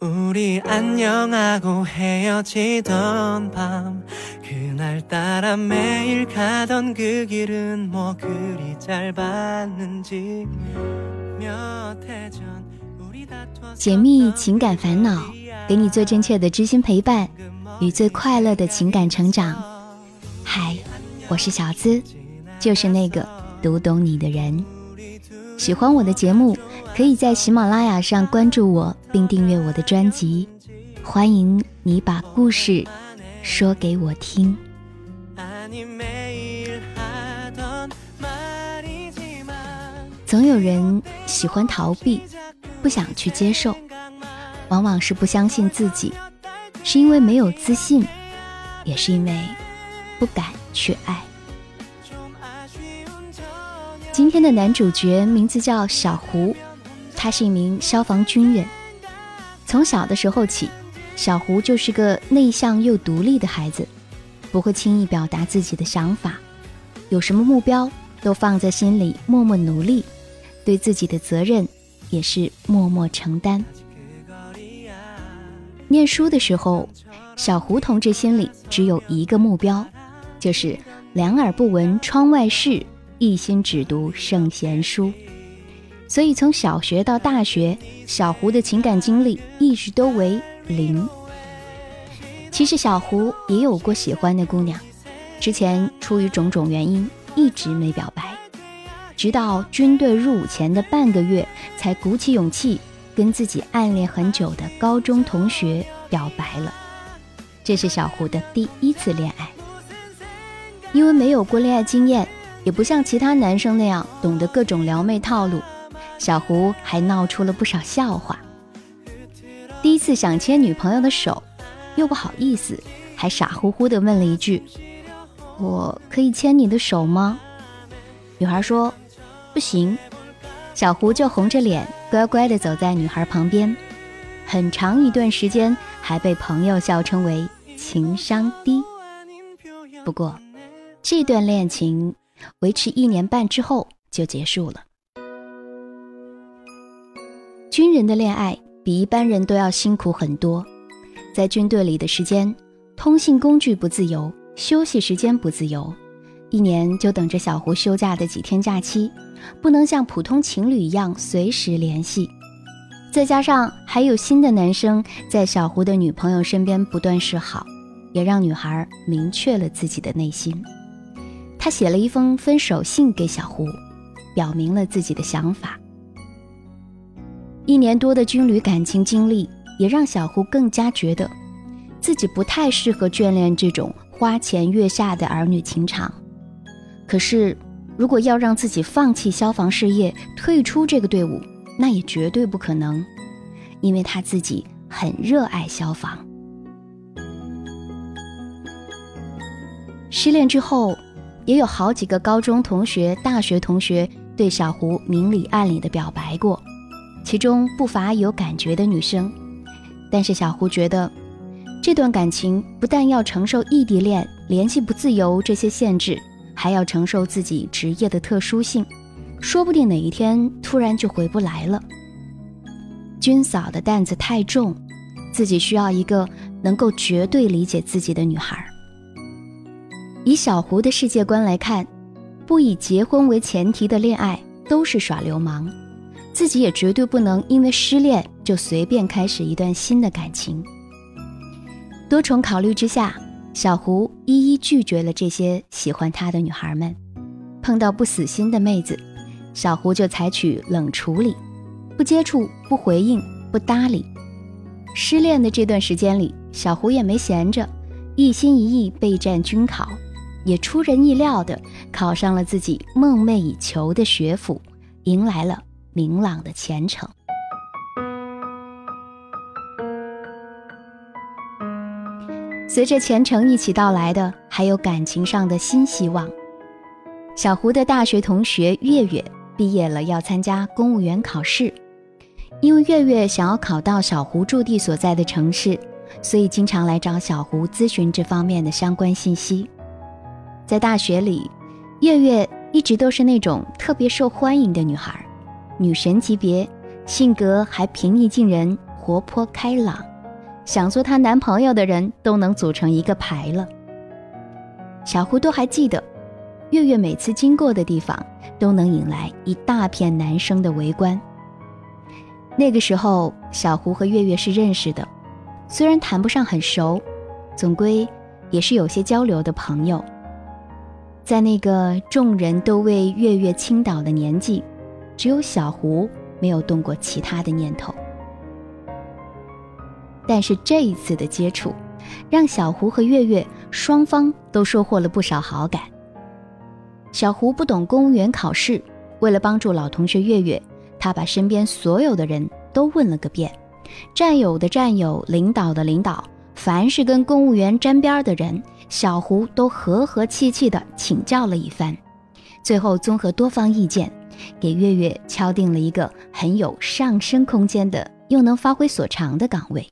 우리안녕하고 헤어지던 밤 그날 따라 매일 가던 그 길은 뭐 그리 짧았는지 몇해 전 우리 다투어 解密情感烦恼，给你最真切的知心陪伴与最快乐的情感成长。嗨，我是小资，就是那个读懂你的人。喜欢我的节目， 可以在喜马拉雅上关注我并订阅我的专辑，欢迎你把故事说给我听。总有人喜欢逃避，不想去接受，往往是不相信自己，是因为没有自信，也是因为不敢去爱。今天的男主角名字叫小胡。他是一名消防军人。从小的时候起小胡就是个内向又独立的孩子不会轻易表达自己的想法有什么目标都放在心里默默努力对自己的责任也是默默承担。念书的时候小胡同志心里只有一个目标就是两耳不闻窗外事一心只读圣贤书。所以从小学到大学，小胡的情感经历一直都为零。其实小胡也有过喜欢的姑娘，之前出于种种原因一直没表白，直到军队入伍前的半个月，才鼓起勇气跟自己暗恋很久的高中同学表白了。这是小胡的第一次恋爱，因为没有过恋爱经验，也不像其他男生那样懂得各种撩妹套路，小胡还闹出了不少笑话。第一次想牵女朋友的手又不好意思还傻乎乎的问了一句我可以牵你的手吗？女孩说不行。小胡就红着脸乖乖的走在女孩旁边很长一段时间还被朋友笑称为情商低。不过这段恋情维持一年半之后就结束了。军人的恋爱比一般人都要辛苦很多，在军队里的时间，通信工具不自由，休息时间不自由，一年就等着小胡休假的几天假期，不能像普通情侣一样随时联系。再加上还有新的男生在小胡的女朋友身边不断示好，也让女孩明确了自己的内心。他写了一封分手信给小胡，表明了自己的想法。一年多的军旅感情经历，也让小胡更加觉得自己不太适合眷恋这种花前月下的儿女情长。可是，如果要让自己放弃消防事业，退出这个队伍，那也绝对不可能，因为他自己很热爱消防。失恋之后，也有好几个高中同学、大学同学对小胡明里暗里的表白过，其中不乏有感觉的女生。但是小胡觉得，这段感情不但要承受异地恋、联系不自由这些限制，还要承受自己职业的特殊性，说不定哪一天突然就回不来了。军嫂的担子太重，自己需要一个能够绝对理解自己的女孩。以小胡的世界观来看，不以结婚为前提的恋爱都是耍流氓，自己也绝对不能因为失恋就随便开始一段新的感情。多重考虑之下，小胡一一拒绝了这些喜欢他的女孩们。碰到不死心的妹子，小胡就采取冷处理，不接触、不回应、不搭理。失恋的这段时间里，小胡也没闲着，一心一意备战军考。也出人意料的考上了自己梦寐以求的学府，迎来了明朗的前程。随着前程一起到来的，还有感情上的新希望。小胡的大学同学月月毕业了，要参加公务员考试。因为月月想要考到小胡驻地所在的城市，所以经常来找小胡咨询这方面的相关信息。在大学里，月月一直都是那种特别受欢迎的女孩，女神级别，性格还平易近人，活泼开朗，想做她男朋友的人都能组成一个排了。小胡都还记得，月月每次经过的地方都能引来一大片男生的围观。那个时候，小胡和月月是认识的，虽然谈不上很熟，总归也是有些交流的朋友。在那个众人都为月月倾倒的年纪，只有小胡没有动过其他的念头。但是这一次的接触，让小胡和月月双方都收获了不少好感。小胡不懂公务员考试，为了帮助老同学月月，他把身边所有的人都问了个遍，战友的战友，领导的领导，凡是跟公务员沾边的人。小胡都和和气气地请教了一番，最后综合多方意见，给月月敲定了一个很有上升空间的又能发挥所长的岗位。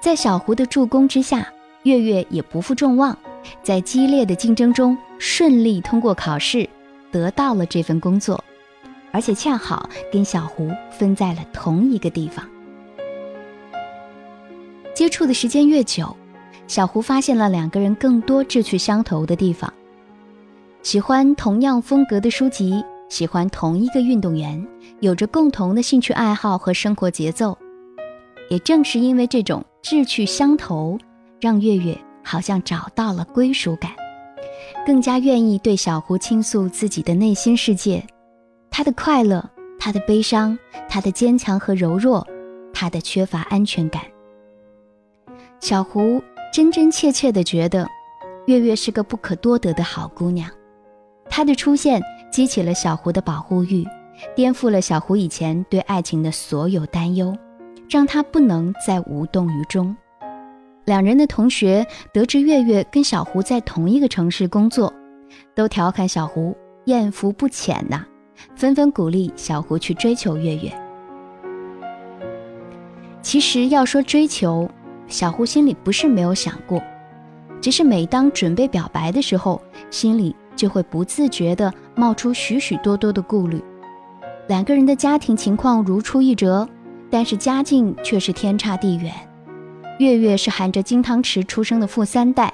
在小胡的助攻之下，月月也不负众望，在激烈的竞争中顺利通过考试，得到了这份工作，而且恰好跟小胡分在了同一个地方。接触的时间越久，小胡发现了两个人更多志趣相投的地方，喜欢同样风格的书籍，喜欢同一个运动员，有着共同的兴趣爱好和生活节奏。也正是因为这种志趣相投，让月月好像找到了归属感，更加愿意对小胡倾诉自己的内心世界，他的快乐，他的悲伤，他的坚强和柔弱，他的缺乏安全感。小胡真真切切地觉得，月月是个不可多得的好姑娘。他的出现激起了小胡的保护欲，颠覆了小胡以前对爱情的所有担忧，让他不能再无动于衷。两人的同学得知月月跟小胡在同一个城市工作，都调侃小胡艳福不浅呐，纷纷鼓励小胡去追求月月。其实要说追求，小胡心里不是没有想过，只是每当准备表白的时候，心里就会不自觉地冒出许许多多的顾虑。两个人的家庭情况如出一辙，但是家境却是天差地远。月月是含着金汤匙出生的富三代，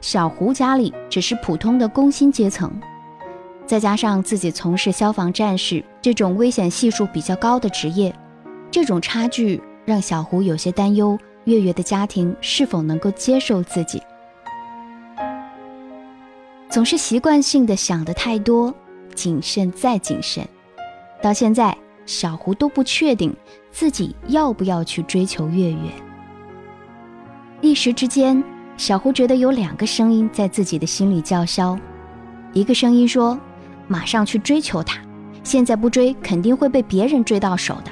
小胡家里只是普通的工薪阶层，再加上自己从事消防战士这种危险系数比较高的职业，这种差距让小胡有些担忧。月月的家庭是否能够接受自己？总是习惯性的想的太多，谨慎再谨慎。到现在，小胡都不确定自己要不要去追求月月。一时之间，小胡觉得有两个声音在自己的心里叫嚣：一个声音说，马上去追求他，现在不追肯定会被别人追到手的；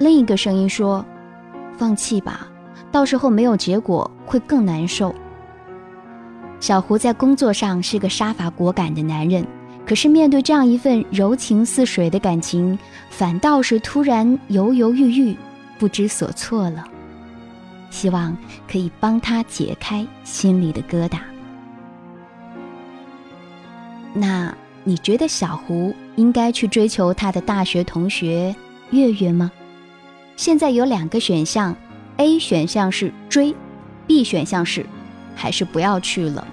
另一个声音说，放弃吧。到时候没有结果会更难受。小胡在工作上是个杀伐果敢的男人，可是面对这样一份柔情似水的感情，反倒是突然犹犹豫豫，不知所措了。希望可以帮他解开心里的疙瘩。那你觉得小胡应该去追求他的大学同学月月吗？现在有两个选项。A 选项是追，B 选项是还是不要去了。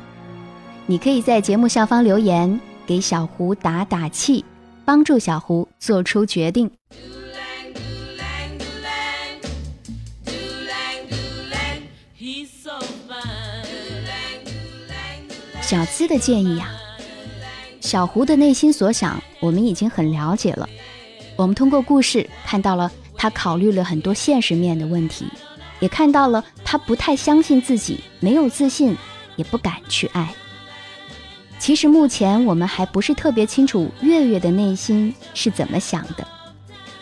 你可以在节目下方留言，给小胡打打气，帮助小胡做出决定。小资的建议呀，小胡的内心所想，我们已经很了解了。我们通过故事看到了他考虑了很多现实面的问题。也看到了他不太相信自己，没有自信，也不敢去爱。其实目前我们还不是特别清楚月月的内心是怎么想的，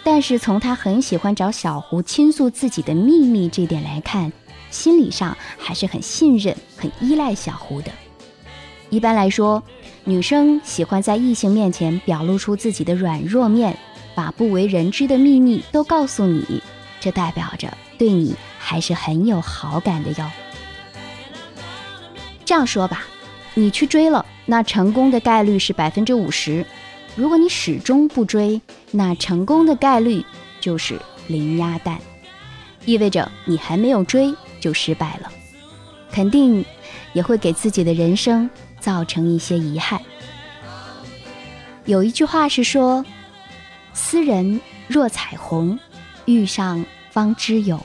但是从他很喜欢找小胡倾诉自己的秘密这点来看，心理上还是很信任、很依赖小胡的。一般来说，女生喜欢在异性面前表露出自己的软弱面，把不为人知的秘密都告诉你，这代表着对你。还是很有好感的哟。这样说吧，你去追了，那成功的概率是百分之五十；如果你始终不追，那成功的概率就是零鸭蛋，意味着你还没有追就失败了，肯定也会给自己的人生造成一些遗憾。有一句话是说：“斯人若彩虹，遇上方知有。”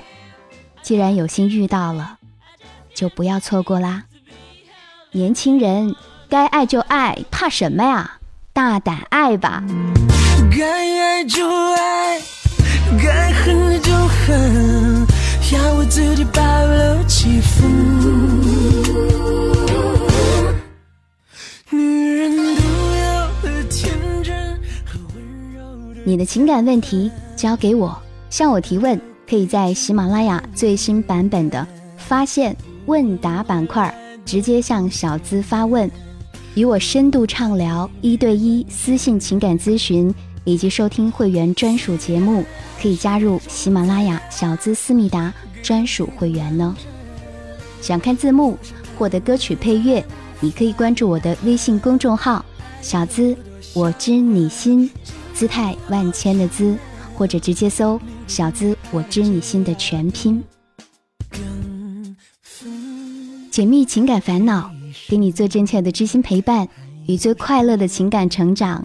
既然有幸遇到了，就不要错过啦。年轻人，该爱就爱，怕什么呀？大胆爱吧！该爱就爱，该恨就恨，要为自己保留几分。女人独有的天真和温柔。你的情感问题交给我，向我提问，可以在喜马拉雅最新版本的发现问答板块。直接向小资发问，与我深度畅聊，一对一私信情感咨询，以及收听会员专属节目，可以加入喜马拉雅小资思密达专属会员呢。想看字幕，获得歌曲配乐，你可以关注我的微信公众号“小资我知你心”，姿态万千的“资”，或者直接搜“小资我知你心”的全拼。解密情感烦恼，给你最真切的知心陪伴与最快乐的情感成长。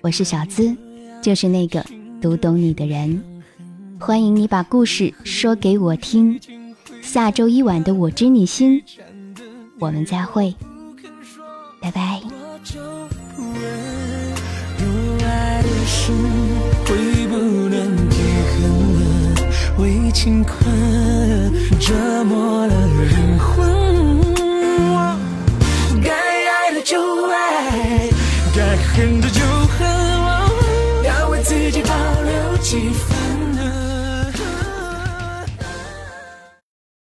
我是小资，就是那个读懂你的人。欢迎你把故事说给我听。下周一晚的我知你心，我们再会，拜拜。情困折磨了灵魂，